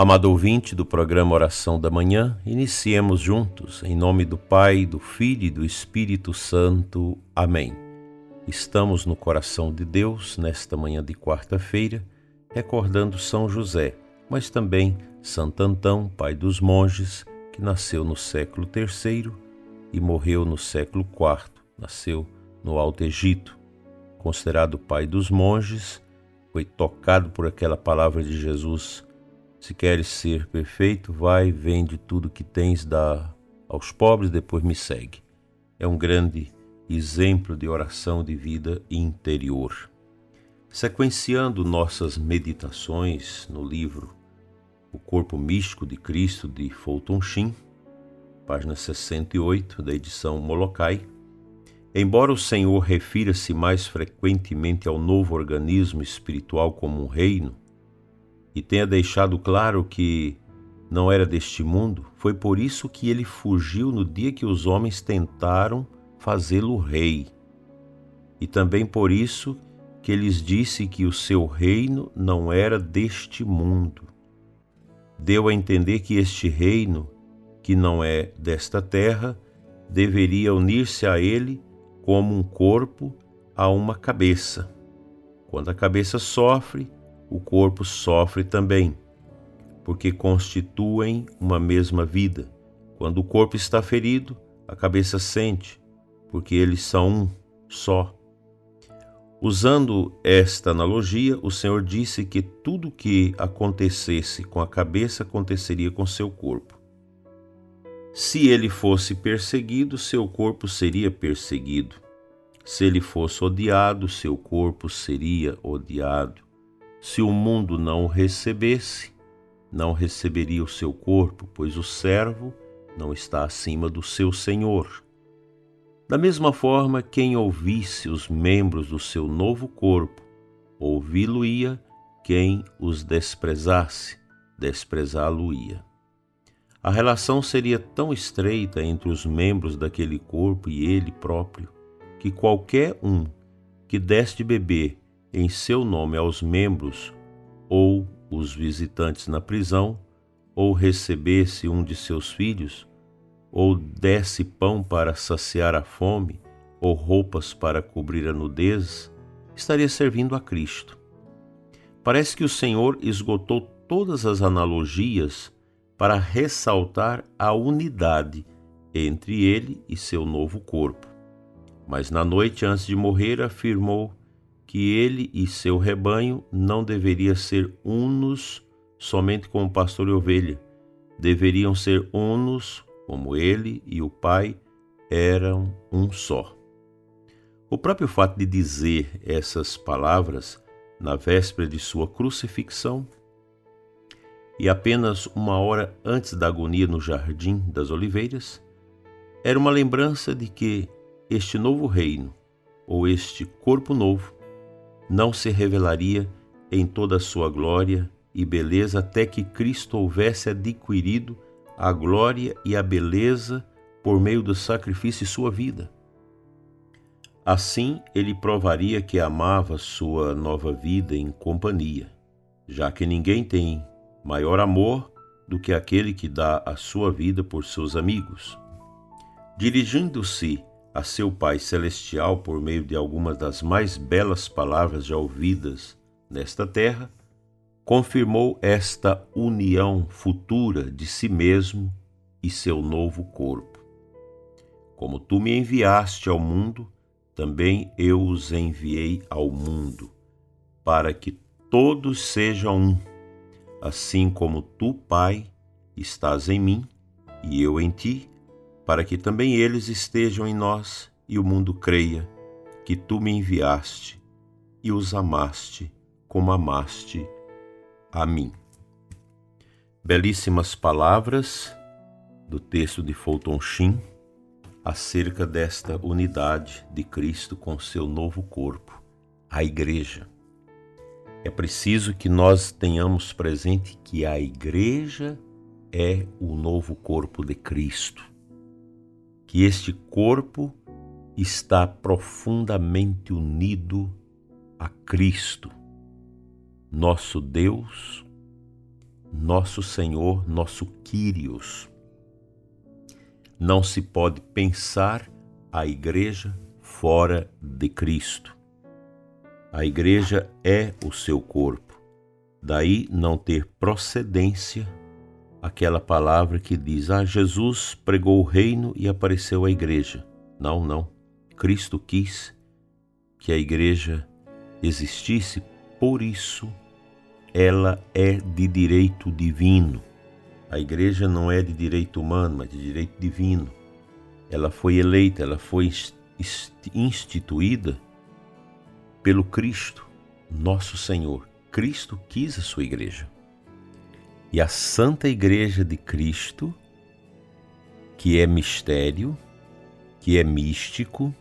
Amado ouvinte do programa Oração da Manhã, iniciemos juntos, em nome do Pai, do Filho e do Espírito Santo. Amém. Estamos no coração de Deus nesta manhã de quarta-feira, recordando São José, mas também Santo Antão, pai dos monges, que nasceu no século III e morreu no século IV, nasceu no Alto Egito. Considerado pai dos monges, foi tocado por aquela palavra de Jesus se queres ser perfeito, vai, vende tudo que tens, dá aos pobres, depois me segue. É um grande exemplo de oração de vida interior. Sequenciando nossas meditações no livro O Corpo Místico de Cristo de Fulton Sheen, página 68 da edição Molokai, embora o Senhor refira-se mais frequentemente ao novo organismo espiritual como um reino, e tenha deixado claro que não era deste mundo, foi por isso que ele fugiu no dia que os homens tentaram fazê-lo rei. E também por isso que lhes disse que o seu reino não era deste mundo. Deu a entender que este reino, que não é desta terra, deveria unir-se a ele como um corpo a uma cabeça. Quando a cabeça sofre, o corpo sofre também, porque constituem uma mesma vida. Quando o corpo está ferido, a cabeça sente, porque eles são um só. Usando esta analogia, o Senhor disse que tudo que acontecesse com a cabeça aconteceria com seu corpo. Se ele fosse perseguido, seu corpo seria perseguido. Se ele fosse odiado, seu corpo seria odiado. Se o mundo não o recebesse, não receberia o seu corpo, pois o servo não está acima do seu senhor. Da mesma forma, quem ouvisse os membros do seu novo corpo, ouvi-lo-ia, quem os desprezasse, desprezá-lo-ia. A relação seria tão estreita entre os membros daquele corpo e ele próprio, que qualquer um que desse de beber em seu nome aos membros ou os visitantes na prisão, ou recebesse um de seus filhos, ou desse pão para saciar a fome, ou roupas para cobrir a nudez, estaria servindo a Cristo. Parece que o Senhor esgotou todas as analogias para ressaltar a unidade entre ele e seu novo corpo. Mas na noite antes de morrer afirmou que ele e seu rebanho não deveria ser unos somente como pastor e ovelha, deveriam ser unos como ele e o Pai eram um só. O próprio fato de dizer essas palavras na véspera de sua crucifixão e apenas uma hora antes da agonia no Jardim das Oliveiras, era uma lembrança de que este novo reino, ou este corpo novo, não se revelaria em toda a sua glória e beleza até que Cristo houvesse adquirido a glória e a beleza por meio do sacrifício de sua vida. Assim, ele provaria que amava sua nova vida em companhia, já que ninguém tem maior amor do que aquele que dá a sua vida por seus amigos. Dirigindo-se a seu Pai Celestial por meio de algumas das mais belas palavras já ouvidas nesta terra, confirmou esta união futura de si mesmo e seu novo corpo. Como tu me enviaste ao mundo, também eu os enviei ao mundo, para que todos sejam um, assim como tu, Pai, estás em mim e eu em ti para que também eles estejam em nós e o mundo creia que tu me enviaste e os amaste como amaste a mim. Belíssimas palavras do texto de Fulton Sheen acerca desta unidade de Cristo com seu novo corpo, a Igreja. É preciso que nós tenhamos presente que a Igreja é o novo corpo de Cristo que este corpo está profundamente unido a Cristo, nosso Deus nosso Senhor, nosso Quírios. Não se pode pensar a igreja fora de Cristo. A igreja é o seu corpo. Daí não ter procedência aquela palavra que diz: Ah, Jesus pregou o reino e apareceu a igreja. Não, não. Cristo quis que a igreja existisse, por isso ela é de direito divino. A igreja não é de direito humano, mas de direito divino. Ela foi eleita, ela foi instituída pelo Cristo, nosso Senhor. Cristo quis a sua igreja. E a Santa Igreja de Cristo, que é mistério, que é místico,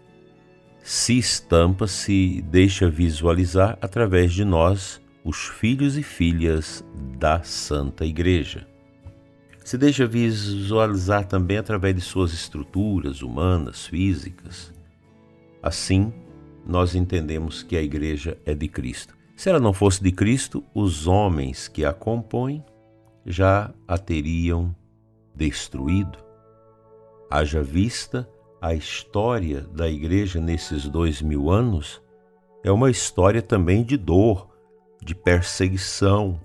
se estampa, se deixa visualizar através de nós, os filhos e filhas da Santa Igreja. Se deixa visualizar também através de suas estruturas humanas, físicas. Assim, nós entendemos que a Igreja é de Cristo. Se ela não fosse de Cristo, os homens que a compõem já a teriam destruído. Haja vista a história da igreja nesses dois mil anos, é uma história também de dor, de perseguição,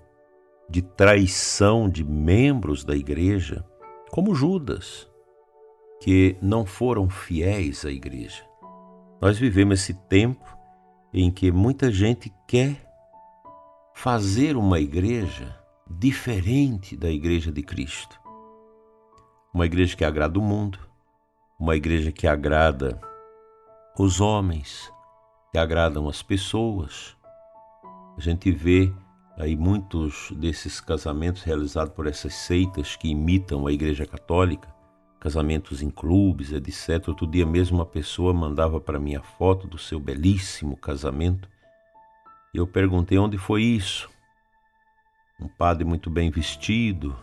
de traição de membros da igreja, como Judas, que não foram fiéis à igreja. Nós vivemos esse tempo em que muita gente quer fazer uma igreja diferente da igreja de Cristo. Uma igreja que agrada o mundo, uma igreja que agrada os homens, que agradam as pessoas. A gente vê aí muitos desses casamentos realizados por essas seitas que imitam a igreja católica, casamentos em clubes, etc. Outro dia mesmo uma pessoa mandava para mim a foto do seu belíssimo casamento. E eu perguntei onde foi isso um padre muito bem vestido,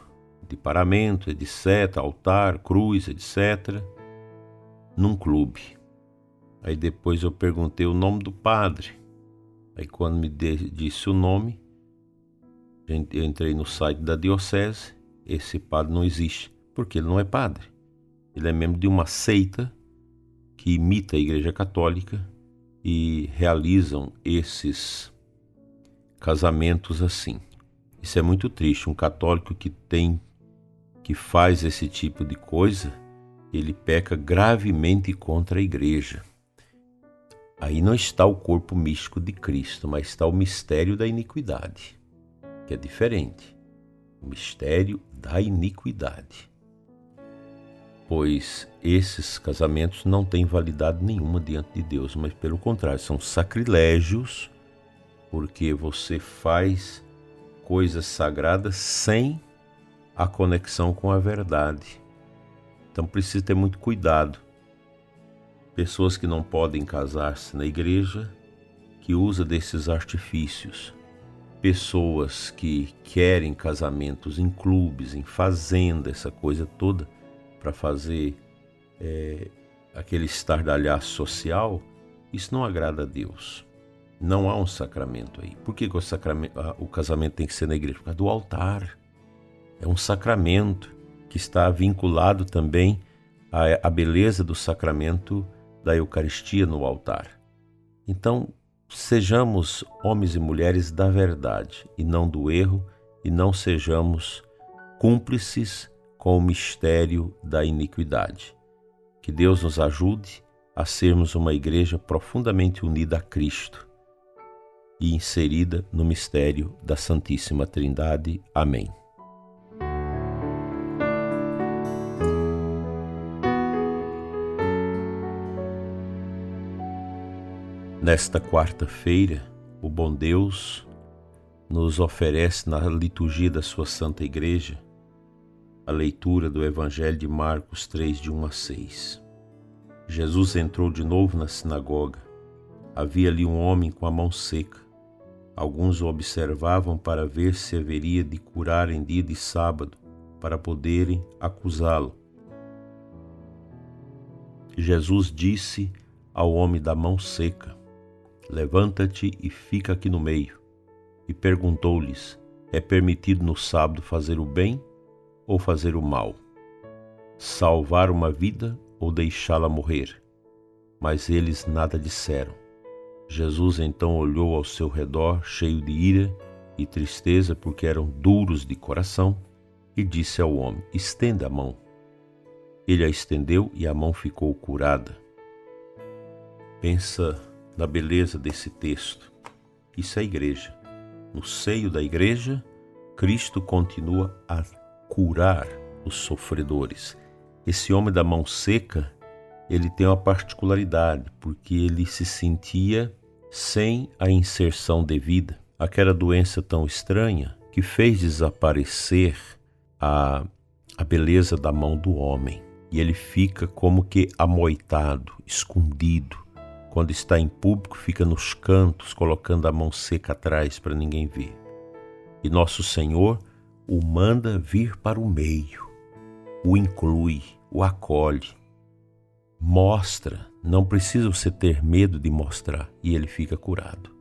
de paramento, etc., altar, cruz, etc., num clube. Aí depois eu perguntei o nome do padre. Aí quando me disse o nome, eu entrei no site da diocese, esse padre não existe, porque ele não é padre. Ele é membro de uma seita que imita a Igreja Católica e realizam esses casamentos assim. Isso é muito triste. Um católico que tem, que faz esse tipo de coisa, ele peca gravemente contra a igreja. Aí não está o corpo místico de Cristo, mas está o mistério da iniquidade, que é diferente. O mistério da iniquidade. Pois esses casamentos não têm validade nenhuma diante de Deus, mas pelo contrário, são sacrilégios, porque você faz coisas sagradas sem a conexão com a verdade. Então precisa ter muito cuidado. Pessoas que não podem casar-se na igreja, que usa desses artifícios. Pessoas que querem casamentos em clubes, em fazenda, essa coisa toda, para fazer é, aquele estardalhaço social, isso não agrada a Deus. Não há um sacramento aí. Por que, que o, sacramento, o casamento tem que ser na igreja? Por causa do altar. É um sacramento que está vinculado também à, à beleza do sacramento da Eucaristia no altar. Então, sejamos homens e mulheres da verdade e não do erro, e não sejamos cúmplices com o mistério da iniquidade. Que Deus nos ajude a sermos uma igreja profundamente unida a Cristo e inserida no mistério da Santíssima Trindade. Amém. Nesta quarta-feira, o bom Deus nos oferece na liturgia da sua Santa Igreja a leitura do Evangelho de Marcos 3, de 1 a 6. Jesus entrou de novo na sinagoga. Havia ali um homem com a mão seca. Alguns o observavam para ver se haveria de curar em dia de sábado, para poderem acusá-lo. Jesus disse ao homem da mão seca: Levanta-te e fica aqui no meio. E perguntou-lhes: É permitido no sábado fazer o bem ou fazer o mal, salvar uma vida ou deixá-la morrer. Mas eles nada disseram. Jesus então olhou ao seu redor, cheio de ira e tristeza, porque eram duros de coração, e disse ao homem: Estenda a mão. Ele a estendeu e a mão ficou curada. Pensa na beleza desse texto. Isso é a igreja. No seio da igreja, Cristo continua a curar os sofredores. Esse homem da mão seca, ele tem uma particularidade, porque ele se sentia sem a inserção devida, aquela doença tão estranha que fez desaparecer a, a beleza da mão do homem. E ele fica como que amoitado, escondido. Quando está em público, fica nos cantos, colocando a mão seca atrás para ninguém ver. E nosso Senhor o manda vir para o meio, o inclui, o acolhe, mostra não precisa você ter medo de mostrar e ele fica curado.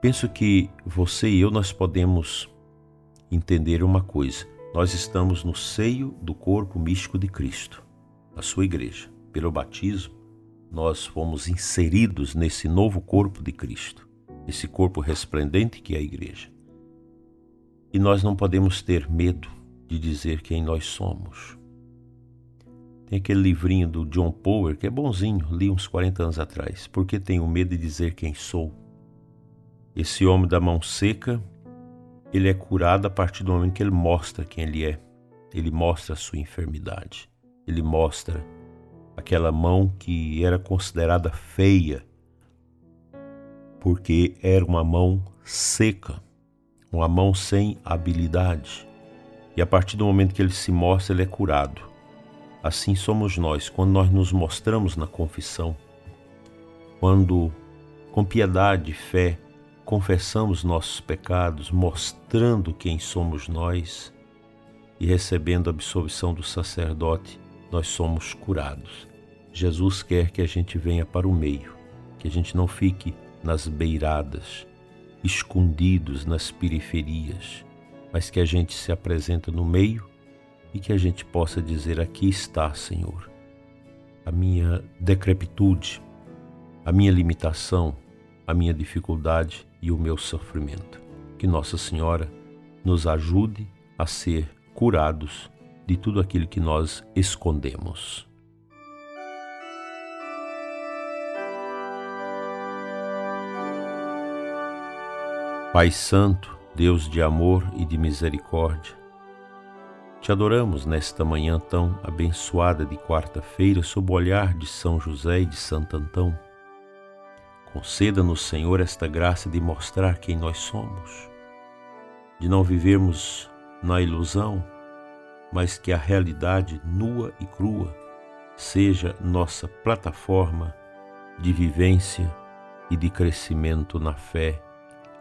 Penso que você e eu nós podemos entender uma coisa. Nós estamos no seio do corpo místico de Cristo, a sua igreja. Pelo batismo, nós fomos inseridos nesse novo corpo de Cristo, esse corpo resplendente que é a igreja. E nós não podemos ter medo de dizer quem nós somos. Tem aquele livrinho do John Power que é bonzinho, li uns 40 anos atrás. Porque tenho medo de dizer quem sou. Esse homem da mão seca, ele é curado a partir do momento que ele mostra quem ele é. Ele mostra a sua enfermidade. Ele mostra aquela mão que era considerada feia, porque era uma mão seca, uma mão sem habilidade. E a partir do momento que ele se mostra, ele é curado. Assim somos nós quando nós nos mostramos na confissão, quando com piedade e fé confessamos nossos pecados, mostrando quem somos nós e recebendo a absolvição do sacerdote, nós somos curados. Jesus quer que a gente venha para o meio, que a gente não fique nas beiradas, escondidos nas periferias, mas que a gente se apresenta no meio e que a gente possa dizer: Aqui está, Senhor, a minha decrepitude, a minha limitação, a minha dificuldade e o meu sofrimento. Que Nossa Senhora nos ajude a ser curados de tudo aquilo que nós escondemos. Pai Santo, Deus de amor e de misericórdia, te adoramos nesta manhã tão abençoada de quarta-feira, sob o olhar de São José e de Santo Antão. Conceda-nos, Senhor, esta graça de mostrar quem nós somos, de não vivermos na ilusão, mas que a realidade nua e crua seja nossa plataforma de vivência e de crescimento na fé.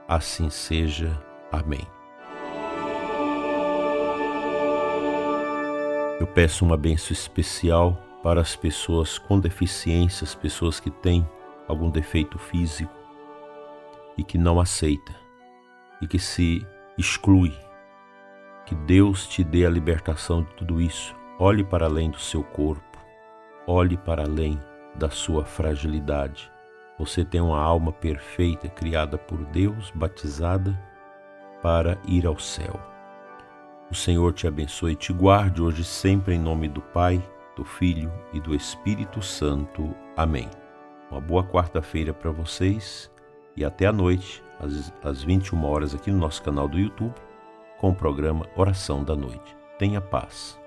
Assim seja. Amém. Eu peço uma benção especial para as pessoas com deficiências, pessoas que têm algum defeito físico e que não aceita e que se exclui. Que Deus te dê a libertação de tudo isso. Olhe para além do seu corpo, olhe para além da sua fragilidade. Você tem uma alma perfeita, criada por Deus, batizada para ir ao céu. O Senhor te abençoe e te guarde hoje sempre em nome do Pai, do Filho e do Espírito Santo. Amém. Uma boa quarta-feira para vocês e até a noite, às, às 21 horas, aqui no nosso canal do YouTube, com o programa Oração da Noite. Tenha paz.